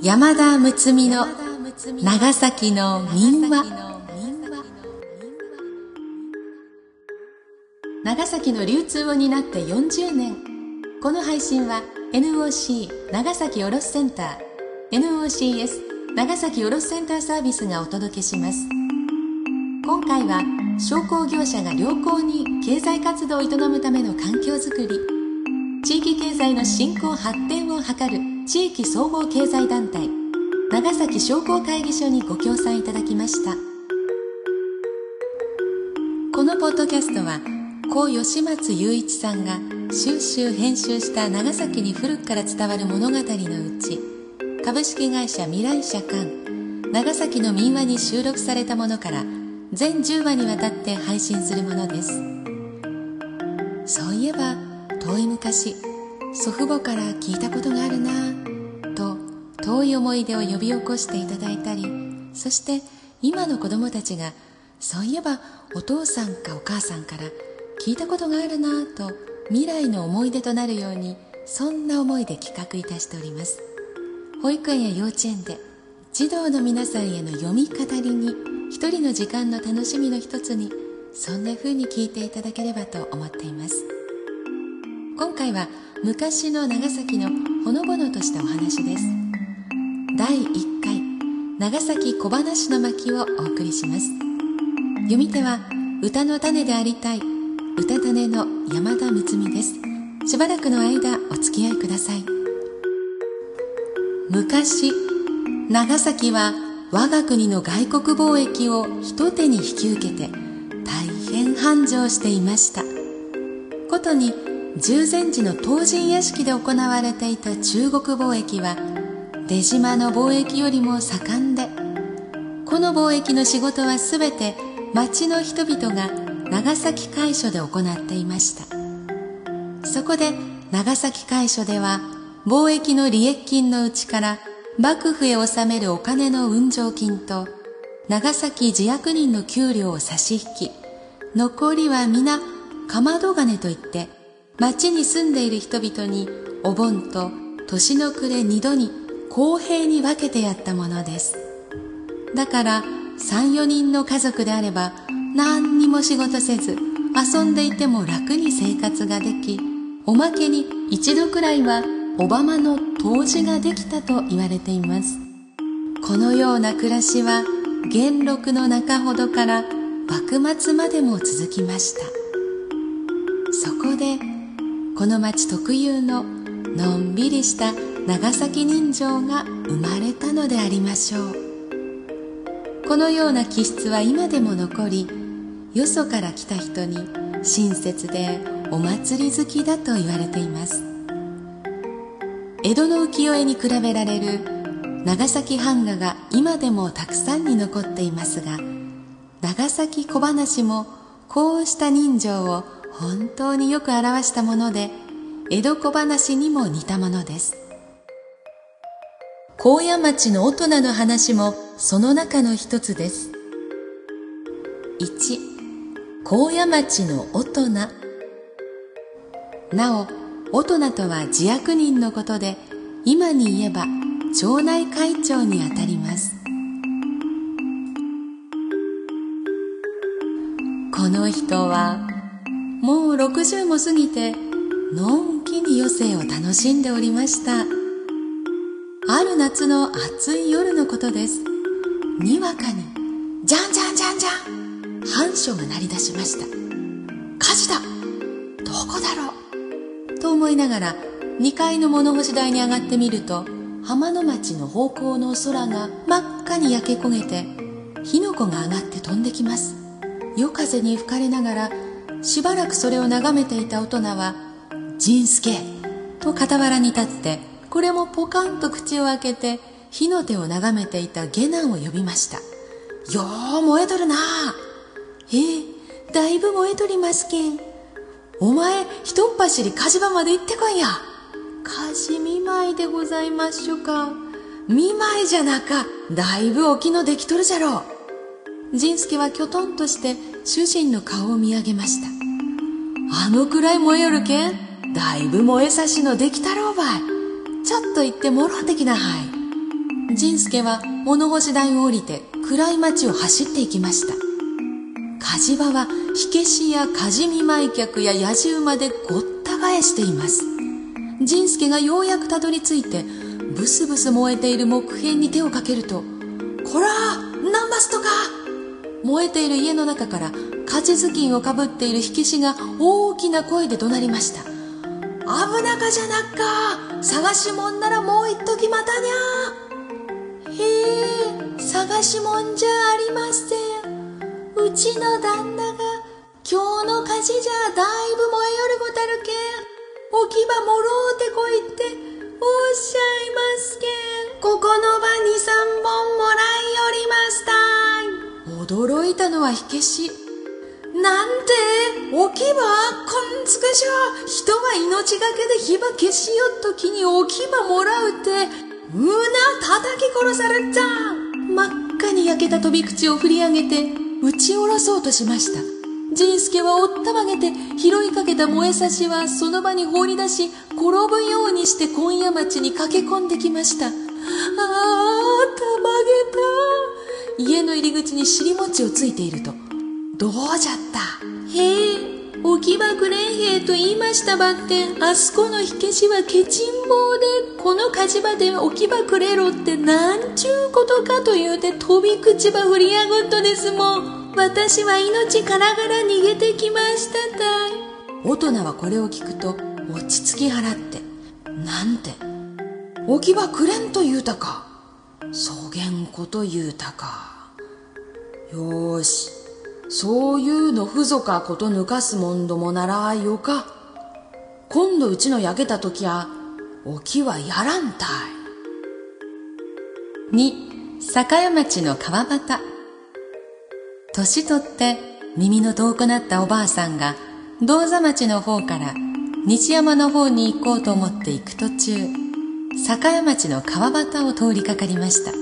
山田睦美の長崎の民話。長崎の流通を担って40年。この配信は NOC 長崎卸センター。NOCS 長崎卸センターサービスがお届けします。今回は商工業者が良好に経済活動を営むための環境づくり。地域経済の振興発展を図る地域総合経済団体長崎商工会議所にご協賛いただきました。このポッドキャストは故吉松雄一さんが収集編集した長崎に古くから伝わる物語のうち株式会社未来社館長崎の民話に収録されたものから全10話にわたって配信するものです。そういえば遠い昔祖父母から聞いたことがあるなと遠い思い出を呼び起こしていただいたりそして今の子供たちがそういえばお父さんかお母さんから聞いたことがあるなと未来の思い出となるようにそんな思いで企画いたしております。保育園や幼稚園で児童の皆さんへの読み語りに一人の時間の楽しみの一つにそんな風に聞いていただければと思っています。今回は昔の長崎のほのぼのとしたお話です。第1回長崎小話の巻をお送りします。読み手は歌の種でありたい歌種の山田睦美です。しばらくの間お付き合いください。昔長崎は我が国の外国貿易を一手に引き受けて大変繁盛していました。ことに十禅寺の東神屋敷で行われていた中国貿易は出島の貿易よりも盛んでこの貿易の仕事はすべて町の人々が長崎会所で行っていました。そこで長崎会所では貿易の利益金のうちから幕府へ納めるお金の運上金と長崎自役人の給料を差し引き残りは皆かまど金といって町に住んでいる人々にお盆と年の暮れ二度に公平に分けてやったものです。だから三四人の家族であれば何にも仕事せず遊んでいても楽に生活ができおまけに一度くらいはおばまの湯治ができたと言われています。このような暮らしは元禄の中ほどから幕末までも続きました。そこでこの町特有ののんびりした長崎人情が生まれたのでありましょう。このような気質は今でも残りよそから来た人に親切でお祭り好きだと言われています。江戸の浮世絵に比べられる長崎版画が今でもたくさんに残っていますが長崎小話もこうした人情を本当によく表したもので江戸小話にも似たものです。高野町の大人の話もその中の一つです。1高野町の大人。なお大人とは自役人のことで今に言えば町内会長にあたります。この人はもう60も過ぎてのんきに余生を楽しんでおりました。ある夏の暑い夜のことです。にわかにじゃんじゃんじゃんじゃん繁書が鳴り出しました。火事だ。どこだろう。と思いながら2階の物干し台に上がってみると浜の町の方向の空が真っ赤に焼け焦げて火の粉が上がって飛んできます。夜風に吹かれながらしばらくそれを眺めていた大人は「仁助」と傍らに立ってこれもポカンと口を開けて火の手を眺めていた下男を呼びました「よう燃えとるなええだいぶ燃えとりますけん。お前ひとっ走り火事場まで行ってこいや。火事見舞いでございましょか。見舞いじゃなかだいぶお気のできとるじゃろう。仁助はきょとんとして主人の顔を見上げました。あのくらい燃えよるけんだいぶ燃えさしのできたろうばい。ちょっと言ってもろてきなはい。仁助は物干し台を降りて暗い町を走っていきました。火事場は火消しや火事見舞客や野じ馬でごった返しています。仁助がようやくたどり着いてブスブス燃えている木片に手をかけると「こら!」燃えている家の中から火事頭巾をかぶっている火消しが大きな声で怒鳴りました危なかじゃなっか。探しもんならもう一時またにゃへえ探しもんじゃありません。うちの旦那が今日の火事じゃだいぶ燃えよるごたるけん。置き場もろうてこいっておっしゃいますけん。ここの場に三本もらいよりました。驚いたのは火消し。なんて置き場こんつくしょ人が命がけで火ば消しよっときに置き場もらうてうな叩き殺されちゃ真っ赤に焼けた飛び口を振り上げて打ち下ろそうとしました。仁助はおったまげて拾いかけた燃えさしはその場に放り出し転ぶようにして今夜町に駆け込んできました。ああたまげた。家の入り口に尻餅をついているとどうじゃったへえ、置き場くれんへと言いましたばってん、あそこの火消しはケチン棒で、この火事場で置き場くれろってなんちゅうことかと言うて飛び口ば振りやぐっとですもん。私は命からがら逃げてきましたたい。大人はこれを聞くと落ち着き払って、なんて、置き場くれんと言うたか。そげんこと言うたか。よーし、そういうのふぞかこと抜かすもんどもならよか。今度うちの焼けた時は、おきはやらんたい。二、酒屋町の川端。年取って耳の遠くなったおばあさんが、銅座町の方から西山の方に行こうと思って行く途中、酒屋町の川端を通りかかりました。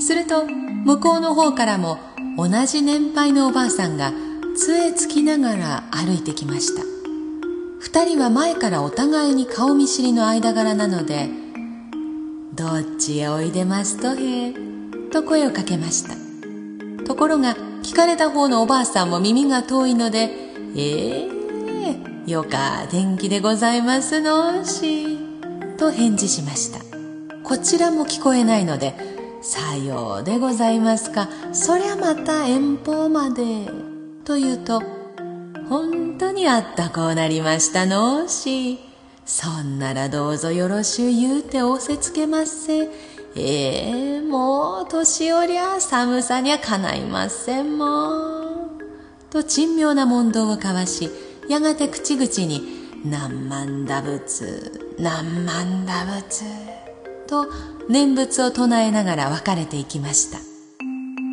すると、向こうの方からも同じ年配のおばあさんが杖つきながら歩いてきました。二人は前からお互いに顔見知りの間柄なので「どっちへおいでますとへ」と声をかけました。ところが聞かれた方のおばあさんも耳が遠いので「ええー、よか天気でございますのし」と返事しましたこちらも聞こえないのでさようでございますか。そりゃまた遠方まで。と言うと、本当にあったこうなりましたの？し。そんならどうぞよろしゅう言うて仰せつけませ。ええー、もう年寄りゃ寒さにゃかないませんもんと珍妙な問答を交わし、やがて口々に、何万打仏、何万打仏、と念仏を唱えながら別れていきました。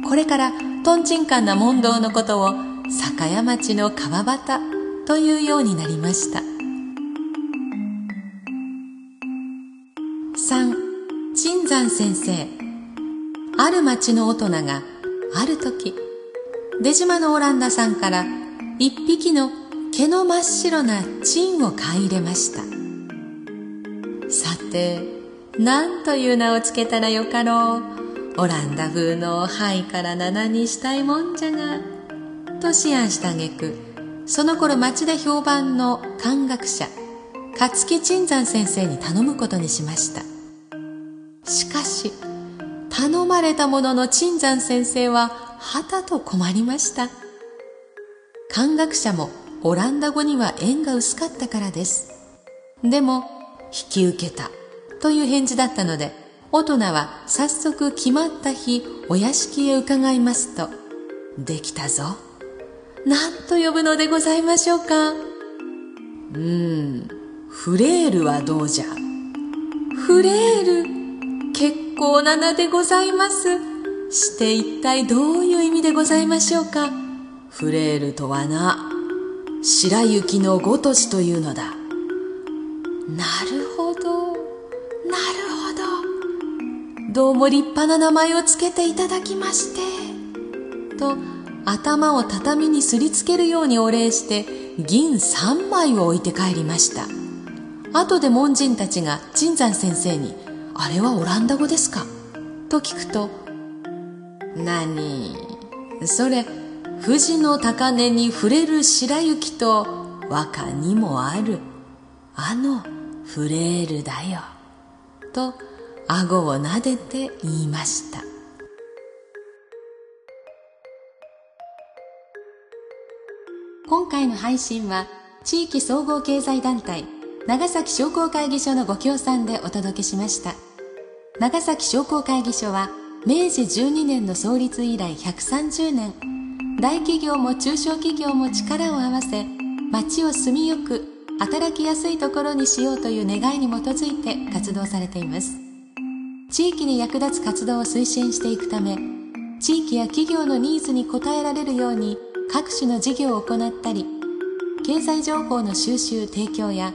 これからとんちんかんな問答のことを酒屋町の川端というようになりました。3陳山先生。ある町の大人がある時出島のオランダさんから一匹の毛の真っ白なチンを買い入れましたさて何という名をつけたらよかろう。オランダ風の灰から七にしたいもんじゃが。と思案したげく、その頃町で評判の漢学者、勝木鎮山先生に頼むことにしました。しかし、頼まれたものの鎮山先生は、はたと困りました。漢学者もオランダ語には縁が薄かったからです。でも、引き受けた。という返事だったので、大人は早速決まった日、お屋敷へ伺いますと、できたぞ。何と呼ぶのでございましょうか。うーん、フレールはどうじゃ。フレール、結構な名でございます。して一体どういう意味でございましょうか。フレールとはな、白雪のごとしというのだ。なるほど。なるほど。どうも立派な名前をつけていただきまして。と、頭を畳にすりつけるようにお礼して、銀三枚を置いて帰りました。後で門人たちが陳山先生に、あれはオランダ語ですか？と聞くと何？それ富士の高根に触れる白雪と和歌にもある。あのフレールだよ。と顎を撫でて言いました。今回の配信は地域総合経済団体長崎商工会議所のご協賛でお届けしました。長崎商工会議所は明治12年の創立以来130年大企業も中小企業も力を合わせ町を住みよく働きやすいところにしようという願いに基づいて活動されています。地域に役立つ活動を推進していくため地域や企業のニーズに応えられるように各種の事業を行ったり経済情報の収集提供や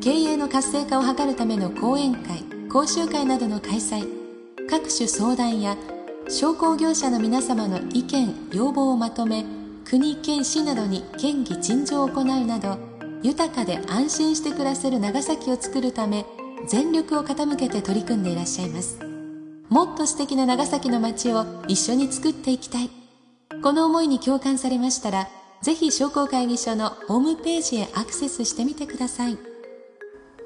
経営の活性化を図るための講演会講習会などの開催各種相談や商工業者の皆様の意見要望をまとめ国県市などに県議陳情を行うなど豊かで安心して暮らせる長崎を作るため全力を傾けて取り組んでいらっしゃいますもっと素敵な長崎の街を一緒に作っていきたいこの思いに共感されましたら、ぜひ商工会議所のホームページへアクセスしてみてください。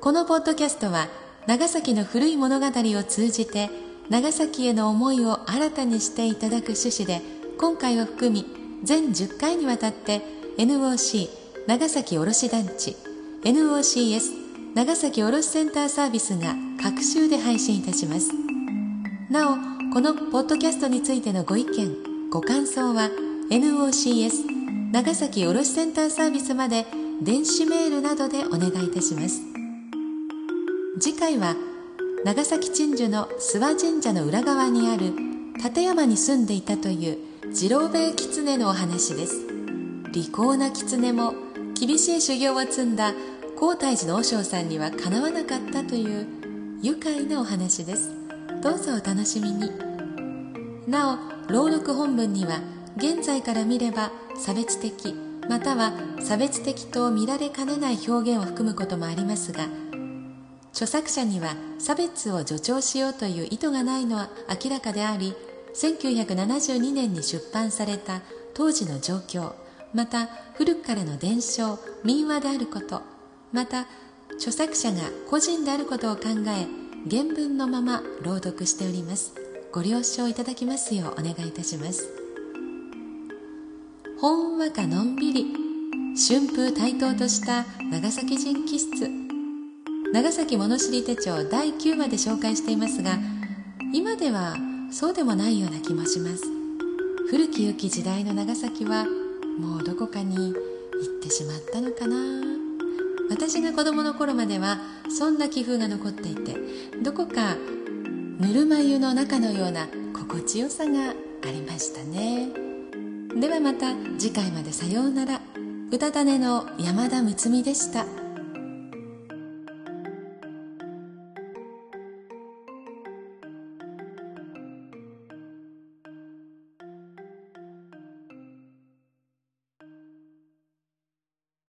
このポッドキャストは、長崎の古い物語を通じて、長崎への思いを新たにしていただく趣旨で、今回を含み、全10回にわたって、NOC 長崎卸団地、NOCS 長崎卸センターサービスが各週で配信いたします。なお、このポッドキャストについてのご意見、ご感想は NOCS 長崎卸センターサービスまで電子メールなどでお願いいたします次回は長崎鎮守の諏訪神社の裏側にある立山に住んでいたという次郎兵衛狐のお話です。利口な狐も厳しい修行を積んだ皇太寺の和尚さんにはかなわなかったという愉快なお話です。どうぞお楽しみに。なお朗読本文には現在から見れば差別的または差別的と見られかねない表現を含むこともありますが著作者には差別を助長しようという意図がないのは明らかであり1972年に出版された当時の状況また古くからの伝承民話であることまた著作者が個人であることを考え原文のまま朗読しております。ご了承いただきますようお願いいたします。ほんわかのんびり春風台頭とした長崎人気質。長崎物知り手帳第9話で紹介していますが今ではそうでもないような気もします。古き良き時代の長崎はもうどこかに行ってしまったのかな。私が子供の頃まではそんな気風が残っていてどこかぬるま湯の中のような心地よさがありましたね。ではまた次回までさようなら。うたたねの山田睦美でした。